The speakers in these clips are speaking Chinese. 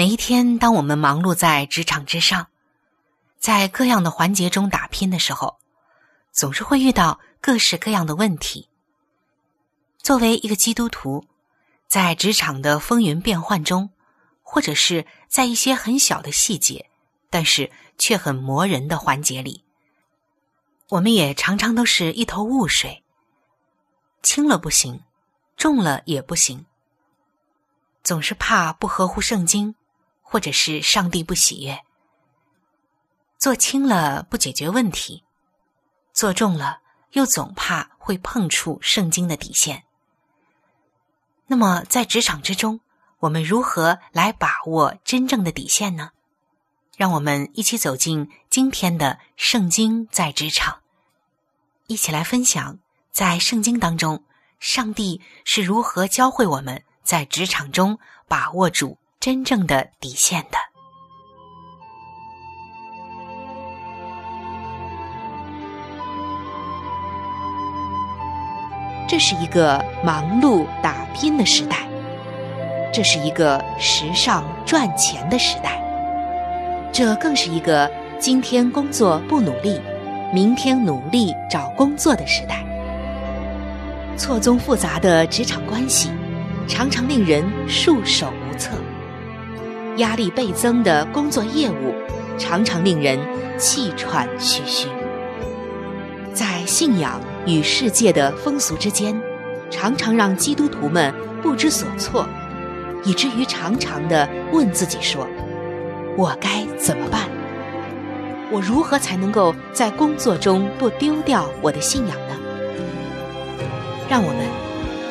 每一天，当我们忙碌在职场之上，在各样的环节中打拼的时候，总是会遇到各式各样的问题。作为一个基督徒，在职场的风云变幻中，或者是在一些很小的细节，但是却很磨人的环节里。我们也常常都是一头雾水，轻了不行，重了也不行，总是怕不合乎圣经，或者是上帝不喜悦。做轻了不解决问题，做重了又总怕会碰触圣经的底线。那么在职场之中，我们如何来把握真正的底线呢？让我们一起走进今天的《圣经在职场》，一起来分享在圣经当中，上帝是如何教会我们在职场中把握住真正的底线的。这是一个忙碌打拼的时代，这是一个时尚赚钱的时代。这更是一个今天工作不努力，明天努力找工作的时代。错综复杂的职场关系，常常令人束手；压力倍增的工作业务，常常令人气喘吁吁。在信仰与世界的风俗之间，常常让基督徒们不知所措，以至于常常的问自己说。我该怎么办？我如何才能够在工作中不丢掉我的信仰呢？让我们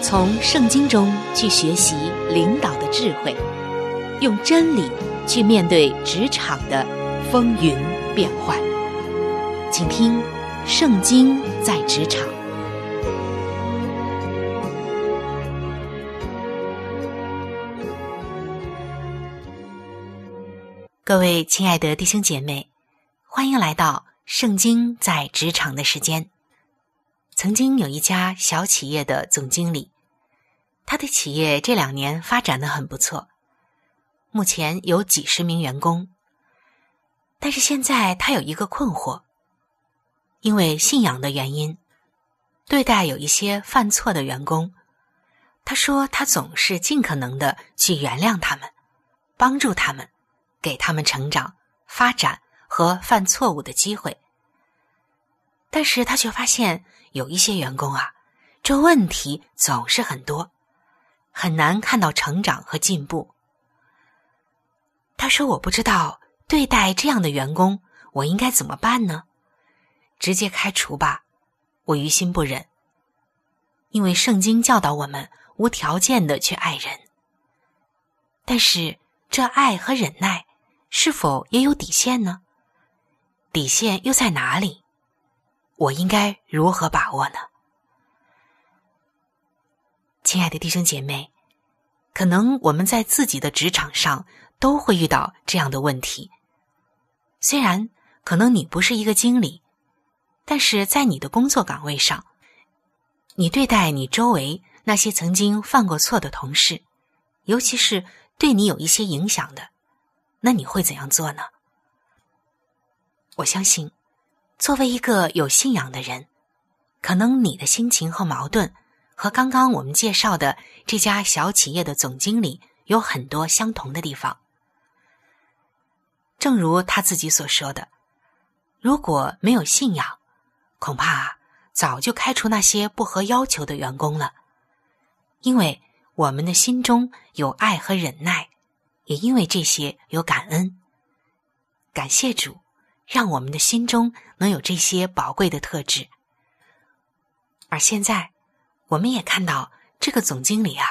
从圣经中去学习领导的智慧，用真理去面对职场的风云变幻。请听《圣经在职场》。各位亲爱的弟兄姐妹，欢迎来到《圣经在职场》的时间。曾经有一家小企业的总经理，他的企业这两年发展的很不错，目前有几十名员工。但是现在他有一个困惑，因为信仰的原因，对待有一些犯错的员工，他说他总是尽可能的去原谅他们，帮助他们。给他们成长、发展和犯错误的机会，但是他却发现有一些员工啊，这问题总是很多，很难看到成长和进步。他说：“我不知道对待这样的员工，我应该怎么办呢？直接开除吧，我于心不忍。因为圣经教导我们无条件的去爱人，但是这爱和忍耐。”是否也有底线呢？底线又在哪里？我应该如何把握呢？亲爱的弟兄姐妹，可能我们在自己的职场上都会遇到这样的问题：虽然可能你不是一个经理，但是在你的工作岗位上，你对待你周围那些曾经犯过错的同事，尤其是对你有一些影响的，那你会怎样做呢？我相信，作为一个有信仰的人，可能你的心情和矛盾和刚刚我们介绍的这家小企业的总经理有很多相同的地方。正如他自己所说的，如果没有信仰，恐怕早就开除那些不合要求的员工了。因为我们的心中有爱和忍耐，也因为这些有感恩。感谢主，让我们的心中能有这些宝贵的特质。而现在，我们也看到这个总经理啊，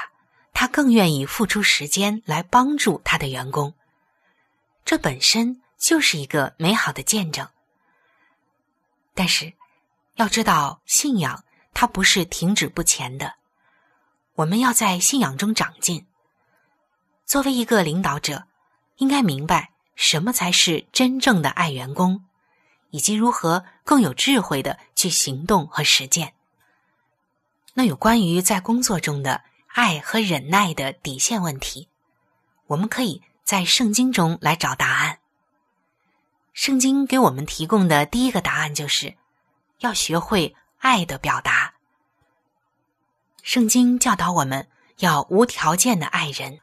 他更愿意付出时间来帮助他的员工。这本身就是一个美好的见证，但是要知道，信仰它不是停止不前的，我们要在信仰中长进。作为一个领导者，应该明白什么才是真正的爱员工，以及如何更有智慧的去行动和实践。那有关于在工作中的爱和忍耐的底线问题，我们可以。在圣经中来找答案。圣经给我们提供的第一个答案就是，要学会爱的表达。圣经教导我们要无条件的爱人，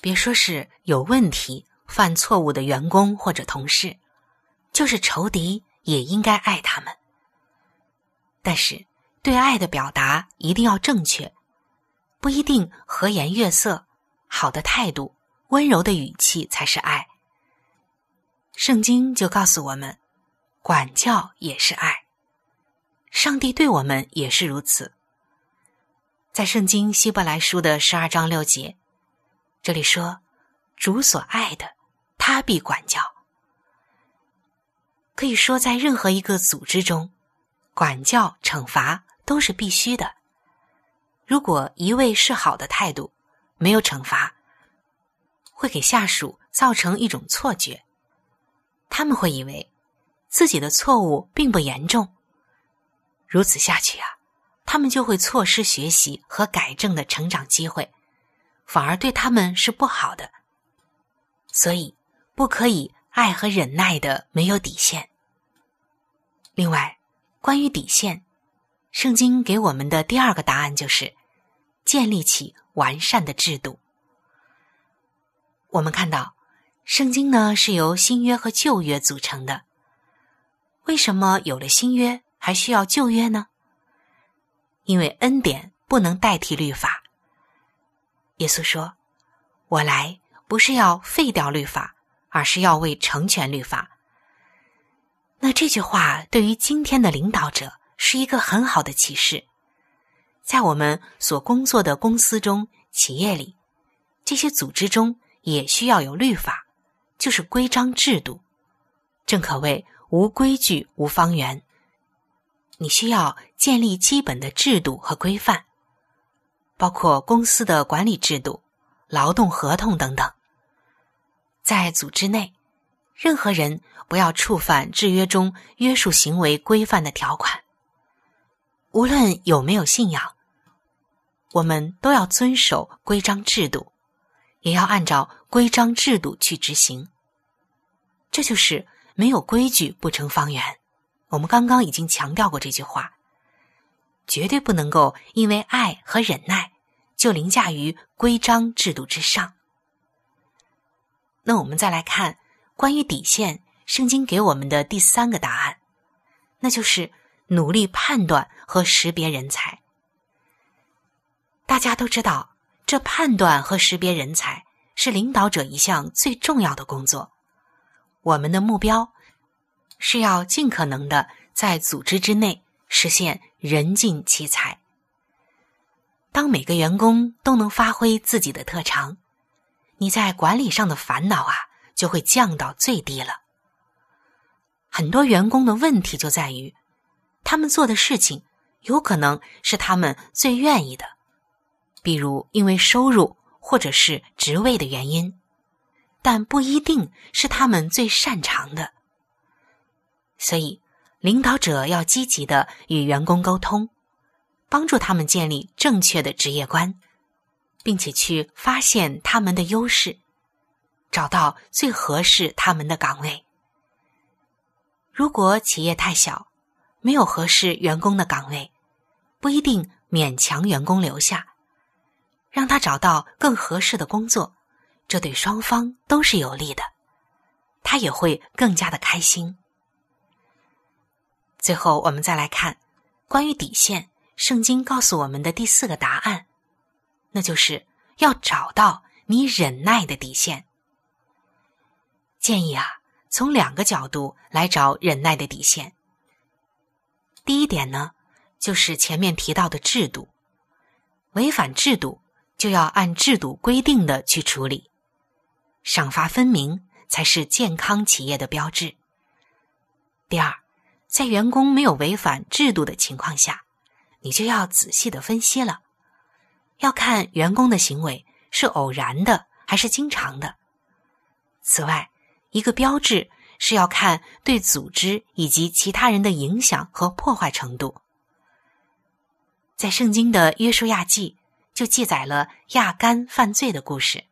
别说是有问题、犯错误的员工或者同事，就是仇敌也应该爱他们。但是，对爱的表达一定要正确，不一定和颜悦色，好的态度。温柔的语气才是爱。圣经就告诉我们，管教也是爱。上帝对我们也是如此。在圣经希伯来书的十二章六节，这里说：“主所爱的，他必管教。”可以说，在任何一个组织中，管教、惩罚都是必须的。如果一味是好的态度，没有惩罚。会给下属造成一种错觉，他们会以为自己的错误并不严重。如此下去啊，他们就会错失学习和改正的成长机会，反而对他们是不好的。所以，不可以爱和忍耐的没有底线。另外，关于底线，圣经给我们的第二个答案就是建立起完善的制度。我们看到，圣经呢是由新约和旧约组成的。为什么有了新约还需要旧约呢？因为恩典不能代替律法。耶稣说：“我来不是要废掉律法，而是要为成全律法。”那这句话对于今天的领导者是一个很好的启示。在我们所工作的公司中、企业里，这些组织中。也需要有律法，就是规章制度。正可谓无规矩无方圆。你需要建立基本的制度和规范，包括公司的管理制度、劳动合同等等。在组织内，任何人不要触犯制约中约束行为规范的条款。无论有没有信仰，我们都要遵守规章制度。也要按照规章制度去执行，这就是没有规矩不成方圆。我们刚刚已经强调过这句话，绝对不能够因为爱和忍耐就凌驾于规章制度之上。那我们再来看关于底线，圣经给我们的第三个答案，那就是努力判断和识别人才。大家都知道。这判断和识别人才是领导者一项最重要的工作。我们的目标是要尽可能的在组织之内实现人尽其才。当每个员工都能发挥自己的特长，你在管理上的烦恼啊就会降到最低了。很多员工的问题就在于，他们做的事情有可能是他们最愿意的。比如因为收入或者是职位的原因，但不一定是他们最擅长的。所以，领导者要积极的与员工沟通，帮助他们建立正确的职业观，并且去发现他们的优势，找到最合适他们的岗位。如果企业太小，没有合适员工的岗位，不一定勉强员工留下，让他找到更合适的工作，这对双方都是有利的，他也会更加的开心。最后，我们再来看关于底线，圣经告诉我们的第四个答案，那就是要找到你忍耐的底线。建议啊，从两个角度来找忍耐的底线。第一点呢，就是前面提到的制度，违反制度就要按制度规定的去处理，赏罚分明才是健康企业的标志。第二，在员工没有违反制度的情况下，你就要仔细的分析了，要看员工的行为是偶然的还是经常的。此外，一个标志。是要看对组织以及其他人的影响和破坏程度。在圣经的约书亚记就记载了亚干犯罪的故事。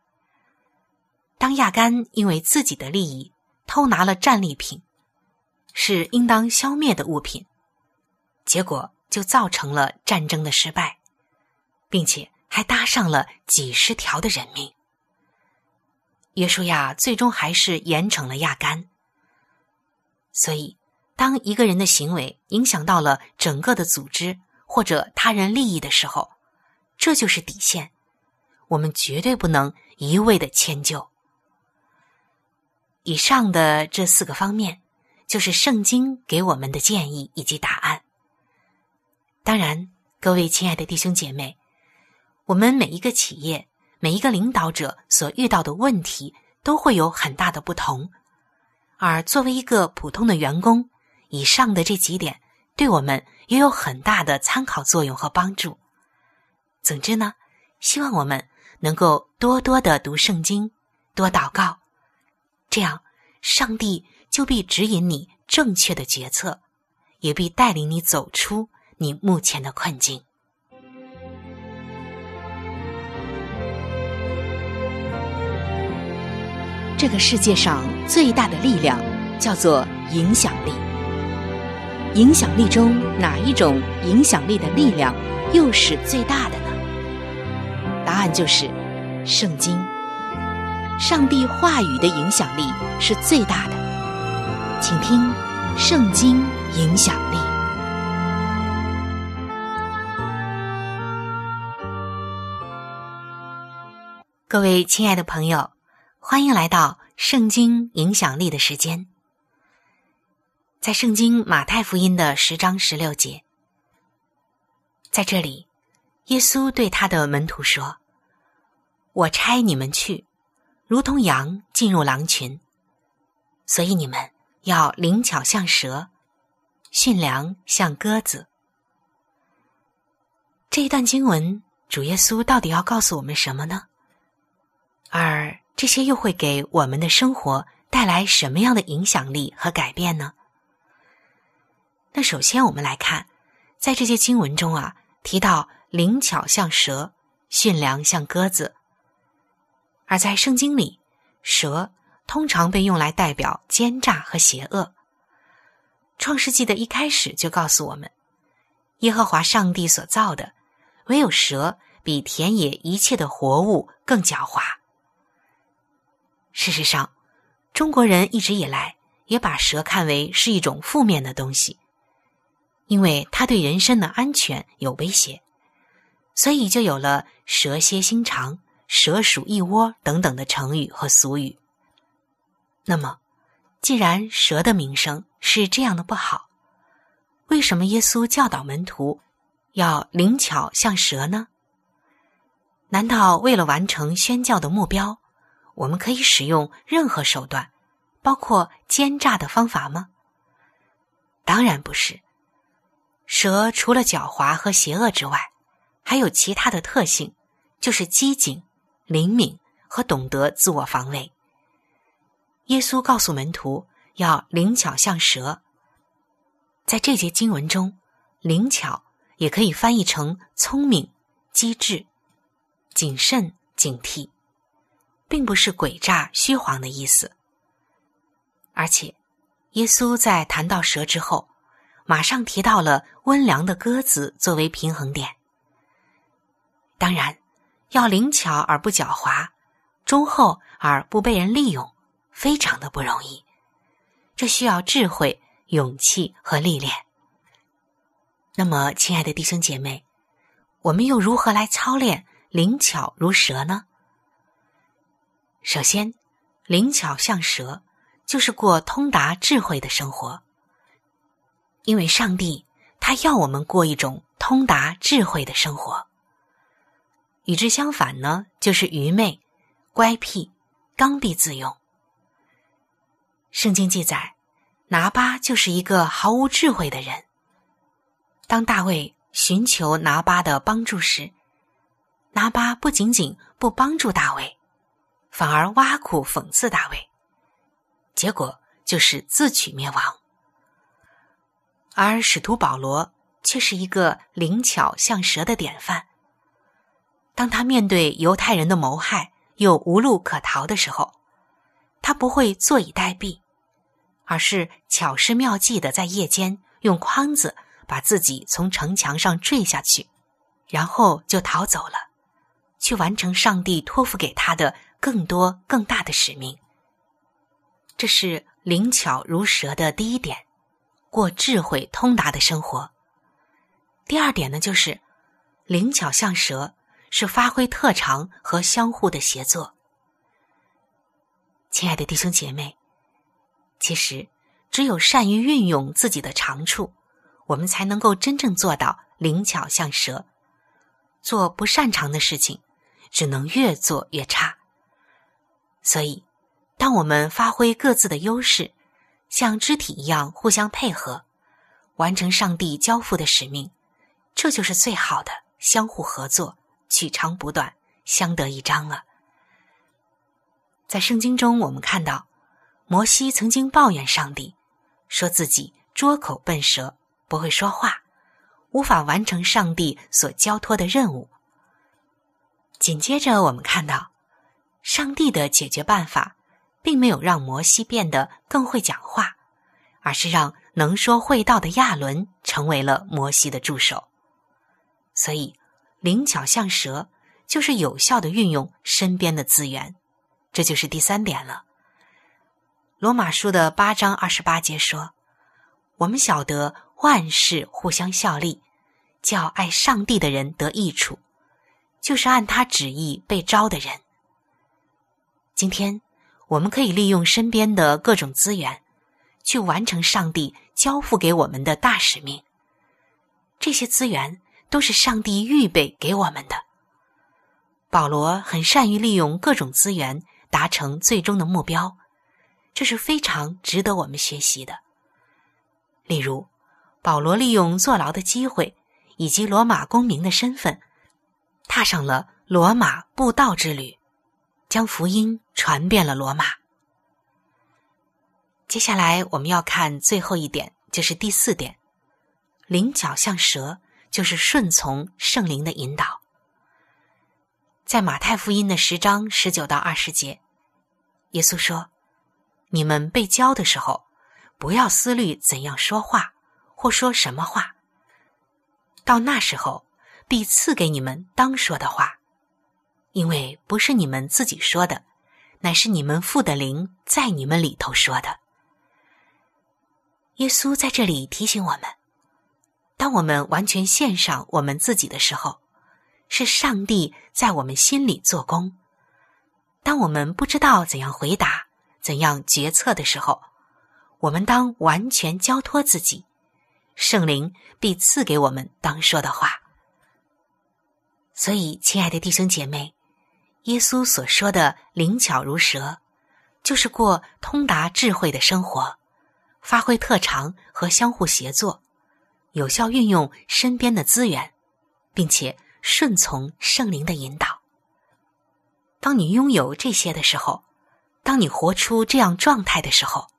当亚干因为自己的利益偷拿了战利品，是应当消灭的物品，结果就造成了战争的失败，并且还搭上了几十条的人命。约书亚最终还是严惩了亚干。所以，当一个人的行为影响到了整个的组织或者他人利益的时候，这就是底线，我们绝对不能一味的迁就。以上的这四个方面，就是圣经给我们的建议以及答案。当然，各位亲爱的弟兄姐妹，我们每一个企业、每一个领导者所遇到的问题都会有很大的不同。而作为一个普通的员工，以上的这几点对我们也有很大的参考作用和帮助。总之呢，希望我们能够多多的读圣经，多祷告，这样上帝就必指引你正确的决策，也必带领你走出你目前的困境。这个世界上最大的力量叫做影响力。影响力中哪一种影响力的力量又是最大的呢？答案就是圣经。上帝话语的影响力是最大的。请听《圣经影响力》。各位亲爱的朋友。欢迎来到圣经影响力的时间。在圣经马太福音的十章十六节，在这里，耶稣对他的门徒说：“我差你们去，如同羊进入狼群，所以你们要灵巧像蛇，驯良像鸽子。”这一段经文，主耶稣到底要告诉我们什么呢？而这些又会给我们的生活带来什么样的影响力和改变呢？那首先我们来看，在这些经文中啊，提到灵巧像蛇，驯良像鸽子。而在圣经里，蛇通常被用来代表奸诈和邪恶。创世纪的一开始就告诉我们，耶和华上帝所造的，唯有蛇比田野一切的活物更狡猾。事实上，中国人一直以来也把蛇看为是一种负面的东西，因为它对人身的安全有威胁，所以就有了“蛇蝎心肠”“蛇鼠一窝”等等的成语和俗语。那么，既然蛇的名声是这样的不好，为什么耶稣教导门徒要灵巧像蛇呢？难道为了完成宣教的目标？我们可以使用任何手段，包括奸诈的方法吗？当然不是。蛇除了狡猾和邪恶之外，还有其他的特性，就是机警、灵敏和懂得自我防卫。耶稣告诉门徒要灵巧像蛇。在这节经文中，“灵巧”也可以翻译成聪明、机智、谨慎、警惕，并不是诡诈、虚晃的意思。而且，耶稣在谈到蛇之后，马上提到了温良的鸽子作为平衡点。当然，要灵巧而不狡猾，忠厚而不被人利用，非常的不容易。这需要智慧、勇气和历练。那么，亲爱的弟兄姐妹，我们又如何来操练灵巧如蛇呢？首先，灵巧像蛇，就是过通达智慧的生活。因为上帝他要我们过一种通达智慧的生活。与之相反呢，就是愚昧、乖僻、刚愎自用。圣经记载，拿巴就是一个毫无智慧的人。当大卫寻求拿巴的帮助时，拿巴不仅仅不帮助大卫，反而挖苦讽刺大卫，结果就是自取灭亡。而使徒保罗却是一个灵巧像蛇的典范。当他面对犹太人的谋害又无路可逃的时候，他不会坐以待毙，而是巧施妙计的在夜间用筐子把自己从城墙上坠下去，然后就逃走了，去完成上帝托付给他的更多更大的使命。这是灵巧如蛇的第一点，过智慧通达的生活。第二点呢，就是灵巧像蛇。是发挥特长和相互的协作。亲爱的弟兄姐妹，其实只有善于运用自己的长处，我们才能够真正做到灵巧像蛇。做不擅长的事情，只能越做越差。所以，当我们发挥各自的优势，像肢体一样互相配合，完成上帝交付的使命，这就是最好的相互合作。取长补短，相得益彰了。在圣经中，我们看到摩西曾经抱怨上帝，说自己拙口笨舌，不会说话，无法完成上帝所交托的任务。紧接着，我们看到上帝的解决办法，并没有让摩西变得更会讲话，而是让能说会道的亚伦成为了摩西的助手。所以。灵巧像蛇，就是有效的运用身边的资源，这就是第三点了。罗马书的八章二十八节说：“我们晓得万事互相效力，叫爱上帝的人得益处，就是按他旨意被招的人。”今天，我们可以利用身边的各种资源，去完成上帝交付给我们的大使命。这些资源。都是上帝预备给我们的。保罗很善于利用各种资源达成最终的目标，这是非常值得我们学习的。例如，保罗利用坐牢的机会以及罗马公民的身份，踏上了罗马布道之旅，将福音传遍了罗马。接下来我们要看最后一点，就是第四点：灵巧像蛇。就是顺从圣灵的引导。在马太福音的十章十九到二十节，耶稣说：“你们被教的时候，不要思虑怎样说话或说什么话。到那时候，必赐给你们当说的话，因为不是你们自己说的，乃是你们父的灵在你们里头说的。”耶稣在这里提醒我们。当我们完全献上我们自己的时候，是上帝在我们心里做工。当我们不知道怎样回答、怎样决策的时候，我们当完全交托自己，圣灵必赐给我们当说的话。所以，亲爱的弟兄姐妹，耶稣所说的灵巧如蛇，就是过通达智慧的生活，发挥特长和相互协作。有效运用身边的资源，并且顺从圣灵的引导。当你拥有这些的时候，当你活出这样状态的时候，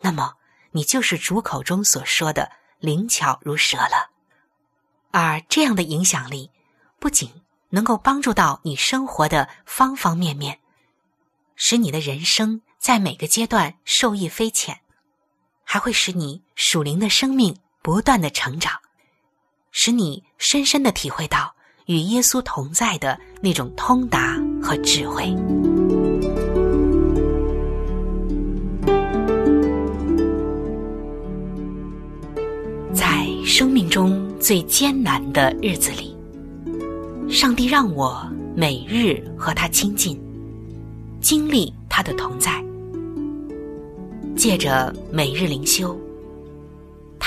那么你就是主口中所说的灵巧如蛇了。而这样的影响力，不仅能够帮助到你生活的方方面面，使你的人生在每个阶段受益匪浅，还会使你属灵的生命不断的成长，使你深深的体会到与耶稣同在的那种通达和智慧。在生命中最艰难的日子里，上帝让我每日和他亲近，经历他的同在。借着每日灵修，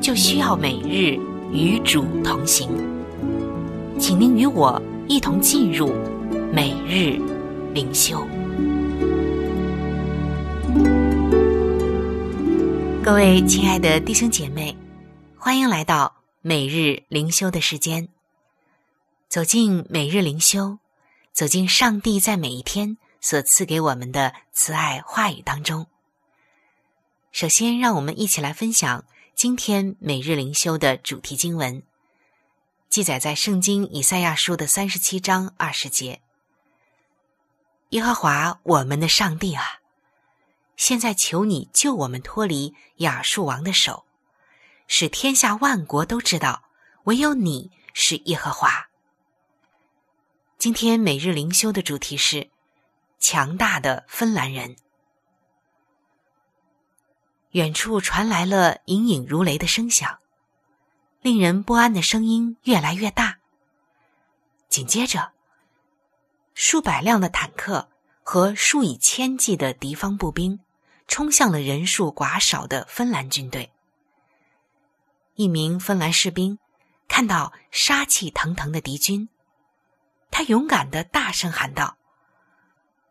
就需要每日与主同行。请您与我一同进入每日灵修。各位亲爱的弟兄姐妹，欢迎来到。每日灵修的时间，走进每日灵修，走进上帝在每一天所赐给我们的慈爱话语当中。首先，让我们一起来分享今天每日灵修的主题经文，记载在圣经以赛亚书的三十七章二十节：“耶和华我们的上帝啊，现在求你救我们脱离亚述王的手。”使天下万国都知道，唯有你是耶和华。今天每日灵修的主题是强大的芬兰人。远处传来了隐隐如雷的声响，令人不安的声音越来越大。紧接着，数百辆的坦克和数以千计的敌方步兵冲向了人数寡少的芬兰军队。一名芬兰士兵看到杀气腾腾的敌军，他勇敢的大声喊道：“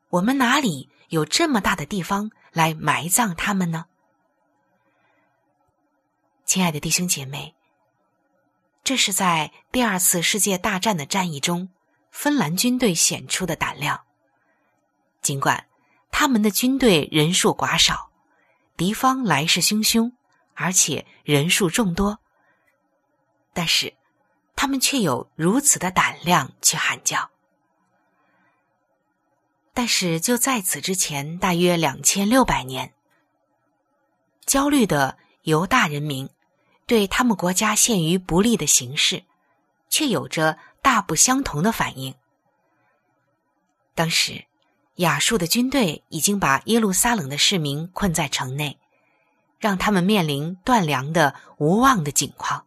我们哪里有这么大的地方来埋葬他们呢？”亲爱的弟兄姐妹，这是在第二次世界大战的战役中，芬兰军队显出的胆量。尽管他们的军队人数寡少，敌方来势汹汹。而且人数众多，但是他们却有如此的胆量去喊叫。但是就在此之前，大约两千六百年，焦虑的犹大人民对他们国家陷于不利的形势，却有着大不相同的反应。当时，亚述的军队已经把耶路撒冷的市民困在城内。让他们面临断粮的无望的境况。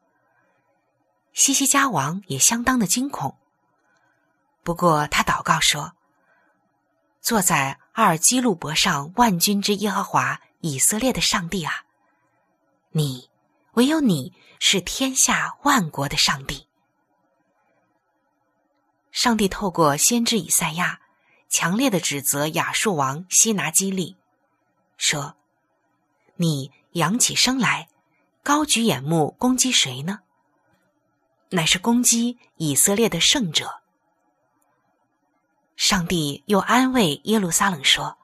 西西家王也相当的惊恐。不过他祷告说：“坐在阿尔基路伯上万军之耶和华以色列的上帝啊，你唯有你是天下万国的上帝。”上帝透过先知以赛亚，强烈的指责亚述王西拿基利，说：“你。”扬起声来，高举眼目攻击谁呢？乃是攻击以色列的圣者。上帝又安慰耶路撒冷说：“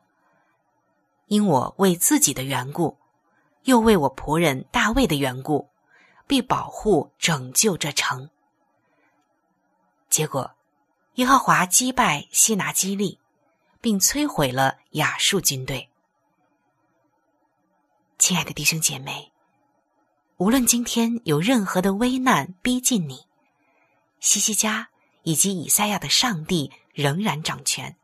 因我为自己的缘故，又为我仆人大卫的缘故，必保护拯救这城。”结果，耶和华击败西拿基利，并摧毁了亚述军队。亲爱的弟兄姐妹，无论今天有任何的危难逼近你，西西家以及以赛亚的上帝仍然掌权。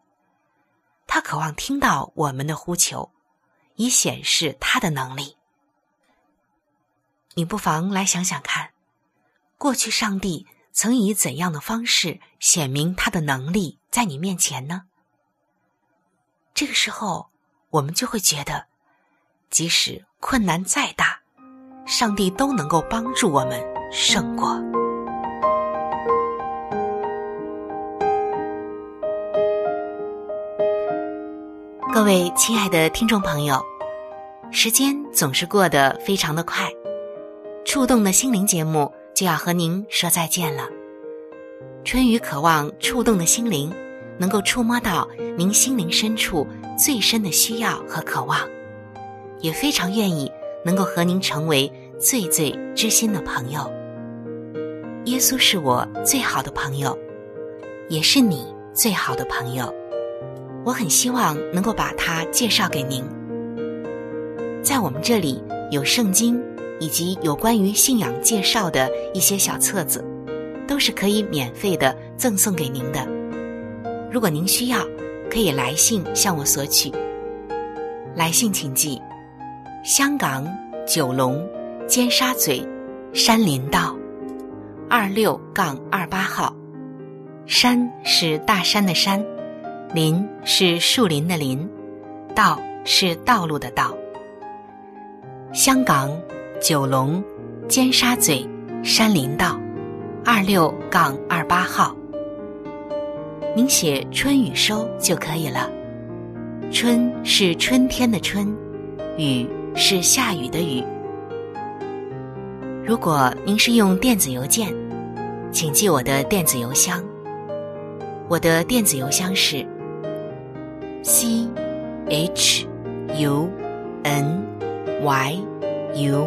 他渴望听到我们的呼求，以显示他的能力。你不妨来想想看，过去上帝曾以怎样的方式显明他的能力在你面前呢？这个时候，我们就会觉得。即使困难再大，上帝都能够帮助我们胜过。各位亲爱的听众朋友，时间总是过得非常的快，触动的心灵节目就要和您说再见了。春雨渴望触动的心灵，能够触摸到您心灵深处最深的需要和渴望，也非常愿意能够和您成为最最知心的朋友。耶稣是我最好的朋友，也是你最好的朋友。我很希望能够把他介绍给您。在我们这里有圣经以及有关于信仰介绍的一些小册子。都是可以免费的赠送给您的。如果您需要，可以来信向我索取。来信请寄：香港九龙尖沙咀山林道二六杠二八号。山是大山的山，林是树林的林，道是道路的道。香港九龙尖沙咀山林道。二六杠二八号，您写“春雨收”就可以了。春是春天的春，雨是下雨的雨。如果您是用电子邮件，请记我的电子邮箱。我的电子邮箱是 c h u n y u，